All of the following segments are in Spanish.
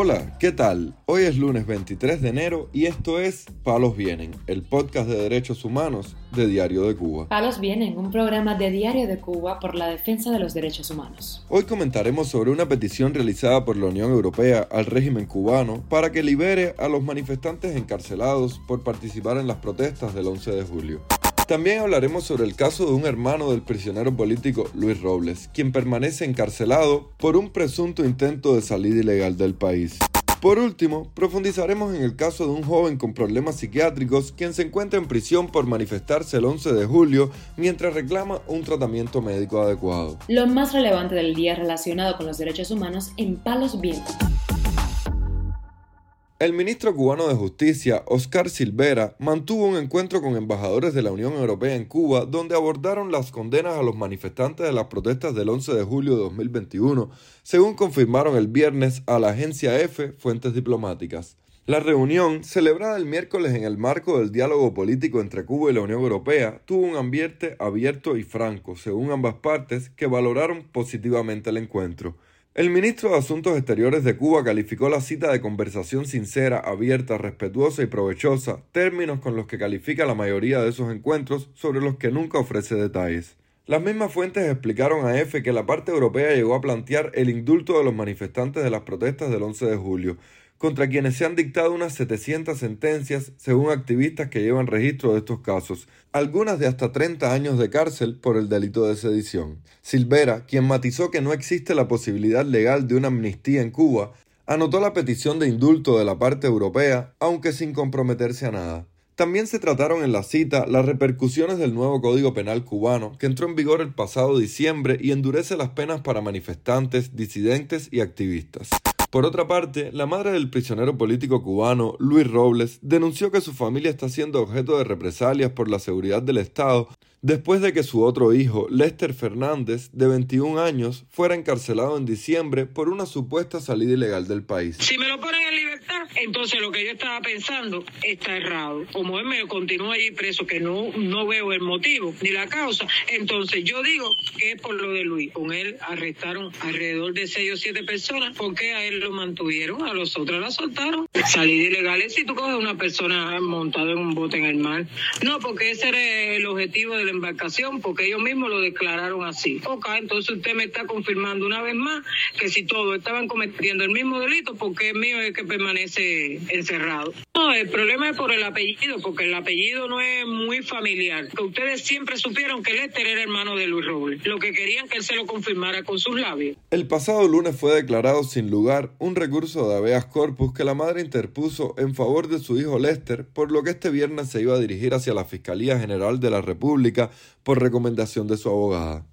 Hola, ¿qué tal? Hoy es lunes 23 de enero y esto es Palos Vienen, el podcast de derechos humanos de Diario de Cuba. Palos Vienen, un programa de Diario de Cuba por la defensa de los derechos humanos. Hoy comentaremos sobre una petición realizada por la Unión Europea al régimen cubano para que libere a los manifestantes encarcelados por participar en las protestas del 11 de julio. También hablaremos sobre el caso de un hermano del prisionero político Luis Robles, quien permanece encarcelado por un presunto intento de salida ilegal del país. Por último, profundizaremos en el caso de un joven con problemas psiquiátricos quien se encuentra en prisión por manifestarse el 11 de julio mientras reclama un tratamiento médico adecuado. Lo más relevante del día relacionado con los derechos humanos en Palos Vientos. El ministro cubano de Justicia, Oscar Silvera, mantuvo un encuentro con embajadores de la Unión Europea en Cuba donde abordaron las condenas a los manifestantes de las protestas del 11 de julio de 2021, según confirmaron el viernes a la agencia EFE fuentes diplomáticas. La reunión, celebrada el miércoles en el marco del diálogo político entre Cuba y la Unión Europea, tuvo un ambiente abierto y franco, según ambas partes, que valoraron positivamente el encuentro. El ministro de Asuntos Exteriores de Cuba calificó la cita de conversación sincera, abierta, respetuosa y provechosa, términos con los que califica la mayoría de esos encuentros sobre los que nunca ofrece detalles. Las mismas fuentes explicaron a EFE que la parte europea llegó a plantear el indulto de los manifestantes de las protestas del 11 de julio, contra quienes se han dictado unas 700 sentencias según activistas que llevan registro de estos casos, algunas de hasta 30 años de cárcel por el delito de sedición. Silvera, quien matizó que no existe la posibilidad legal de una amnistía en Cuba, anotó la petición de indulto de la parte europea, aunque sin comprometerse a nada. También se trataron en la cita las repercusiones del nuevo Código Penal cubano, que entró en vigor el pasado diciembre y endurece las penas para manifestantes, disidentes y activistas. Por otra parte, la madre del prisionero político cubano, Luis Robles, denunció que su familia está siendo objeto de represalias por la seguridad del Estado después de que su otro hijo, Lester Fernández, de 21 años, fuera encarcelado en diciembre por una supuesta salida ilegal del país. Si me lo ponen en entonces lo que yo estaba pensando está errado. Como él me continúa allí preso, que no, no veo el motivo ni la causa, entonces yo digo que es por lo de Luis. Con él arrestaron alrededor de 6 o 7 personas. ¿Por qué a él lo mantuvieron? A los otros la soltaron. Salida ilegal es si tú coges una persona montada en un bote en el mar. No, porque ese era el objetivo de la embarcación, porque ellos mismos lo declararon así. Ok, entonces usted me está confirmando una vez más que si todos estaban cometiendo el mismo delito, porque el mío es que permanece encerrado. No, el problema es por el apellido, porque el apellido no es muy familiar. Ustedes siempre supieron que Lester era hermano de Luis Robles. Lo que querían que él se lo confirmara con sus labios. El pasado lunes fue declarado sin lugar un recurso de habeas corpus que la madre interpuso en favor de su hijo Lester, por lo que este viernes se iba a dirigir hacia la Fiscalía General de la República por recomendación de su abogada.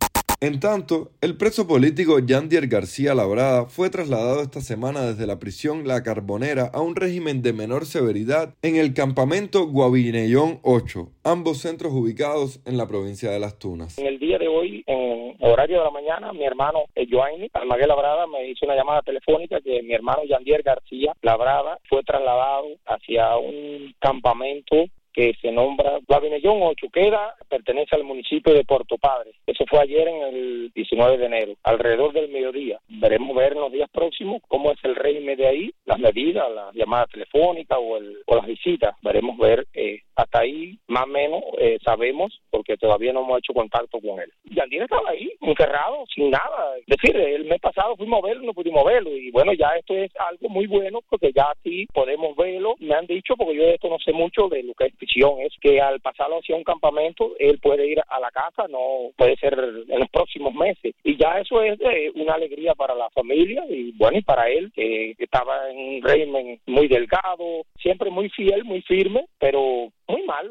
En tanto, el preso político Yandier García Labrada fue trasladado esta semana desde la prisión La Carbonera a un régimen de menor severidad en el campamento Guavinellón 8, ambos centros ubicados en la provincia de Las Tunas. En el día de hoy, en horario de la mañana, mi hermano eh, Joaini Almaguer Labrada me hizo una llamada telefónica que mi hermano Yandier García Labrada fue trasladado hacia un campamento que se nombra Guavinellón 8, queda, pertenece al municipio de Puerto Padre. Eso fue ayer en el 19 de enero, alrededor del mediodía. Veremos ver en los días próximos cómo es el régimen de ahí, las medidas, la llamada telefónica o, el, o las visitas. Veremos ver eh, hasta ahí, más o menos, eh, sabemos, porque todavía no hemos hecho contacto con él. Yandina estaba ahí, encerrado, sin nada. Es decir, el mes pasado fuimos a verlo, no pudimos verlo. Y bueno, ya esto es algo muy bueno, porque ya sí podemos verlo. Me han dicho, porque yo de esto no sé mucho de lo que es es que al pasarlo hacia un campamento, él puede ir a la casa, no puede ser en los próximos meses. Y ya eso es eh, una alegría para la familia y bueno, y para él, que estaba en un régimen muy delgado, siempre muy fiel, muy firme, pero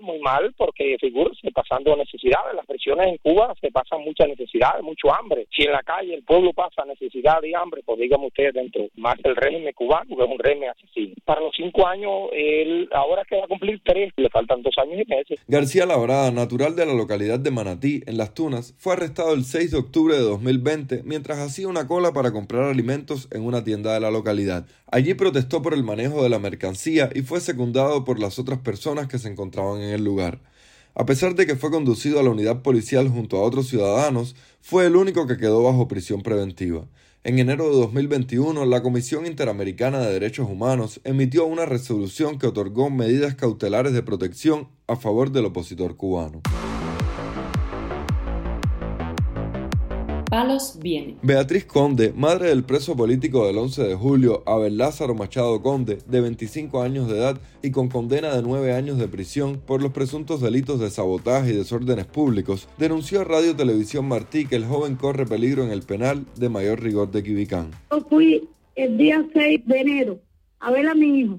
muy mal, porque figúrese pasando necesidades. Las prisiones en Cuba se pasan muchas necesidades, mucho hambre. Si en la calle el pueblo pasa necesidad y hambre, pues dígame ustedes dentro más del régimen cubano, que es un régimen asesino. Para los cinco años, él ahora que va a cumplir tres, le faltan dos años y meses. García Labrada, natural de la localidad de Manatí, en Las Tunas, fue arrestado el 6 de octubre de 2020 mientras hacía una cola para comprar alimentos en una tienda de la localidad. Allí protestó por el manejo de la mercancía y fue secundado por las otras personas que se encontraban en el lugar. A pesar de que fue conducido a la unidad policial junto a otros ciudadanos, fue el único que quedó bajo prisión preventiva. En enero de 2021, la Comisión Interamericana de Derechos Humanos emitió una resolución que otorgó medidas cautelares de protección a favor del opositor cubano. Palos Beatriz Conde, madre del preso político del 11 de julio, Abel Lázaro Machado Conde, de 25 años de edad y con condena de 9 años de prisión por los presuntos delitos de sabotaje y desórdenes públicos, denunció a Radio Televisión Martí que el joven corre peligro en el penal de mayor rigor de Quibicán. Yo fui el día 6 de enero a ver a mi hijo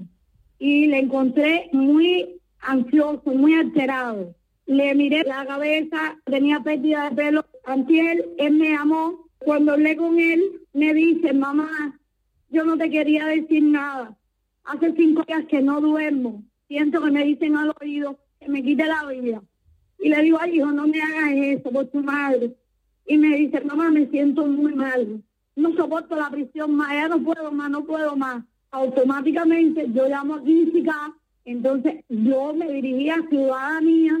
y le encontré muy ansioso, muy alterado. Le miré la cabeza, tenía pérdida de pelo Antiel, él me amó. Cuando hablé con él, me dice, mamá, yo no te quería decir nada. Hace cinco días que no duermo. Siento que me dicen al oído que me quite la vida. Y le digo, ay, hijo, no me hagas eso por tu madre. Y me dice, mamá, me siento muy mal. No soporto la prisión más, ya no puedo más, no puedo más. Automáticamente yo llamo a física, entonces yo me dirigí a Ciudadanía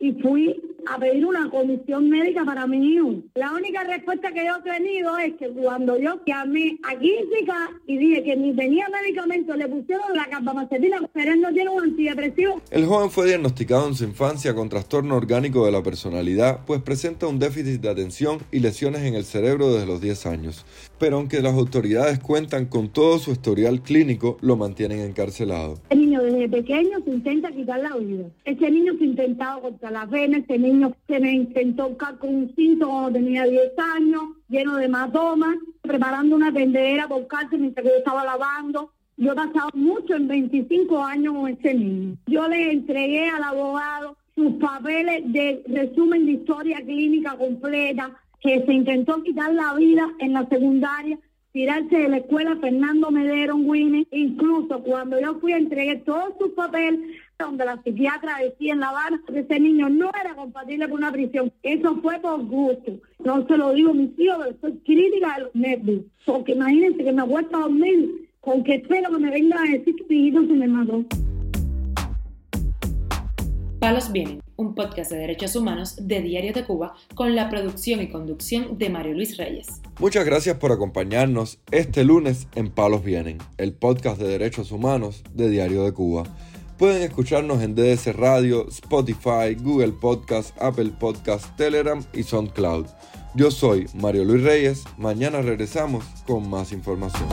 y fui a pedir una comisión médica para mi hijo. La única respuesta que yo he tenido es que cuando yo llamé a Química y dije que ni tenía medicamento, le pusieron la carbamacetina, pero él no tiene un antidepresivo. El joven fue diagnosticado en su infancia con trastorno orgánico de la personalidad, pues presenta un déficit de atención y lesiones en el cerebro desde los 10 años. Pero aunque las autoridades cuentan con todo su historial clínico, lo mantienen encarcelado. El niño desde pequeño se intenta quitar la vida. Ese niño se ha intentado contra la vena, ese niño se me intentó con un cinto cuando tenía 10 años, lleno de hematomas, preparando una tendera por cárcel mientras que yo estaba lavando. Yo he pasado mucho en 25 años con ese niño. Yo le entregué al abogado sus papeles de resumen de historia clínica completa, que se intentó quitar la vida en la secundaria, tirarse de la escuela Fernando Medero Winnie. Incluso cuando yo fui a entregar todos sus papeles, donde la psiquiatra decía en La Habana que ese niño no era compatible con una prisión. Eso fue por gusto. No se lo digo a mis pero soy crítica de los nervios. Porque imagínense que me vuelto a dormir con que espero que me vengan a decir que mi hijo se me mató. Palos Vienen, un podcast de derechos humanos de Diario de Cuba con la producción y conducción de Mario Luis Reyes. Muchas gracias por acompañarnos este lunes en Palos Vienen, el podcast de derechos humanos de Diario de Cuba. Pueden escucharnos en DDC Radio, Spotify, Google Podcast, Apple Podcast, Telegram y SoundCloud. Yo soy Mario Luis Reyes. Mañana regresamos con más información.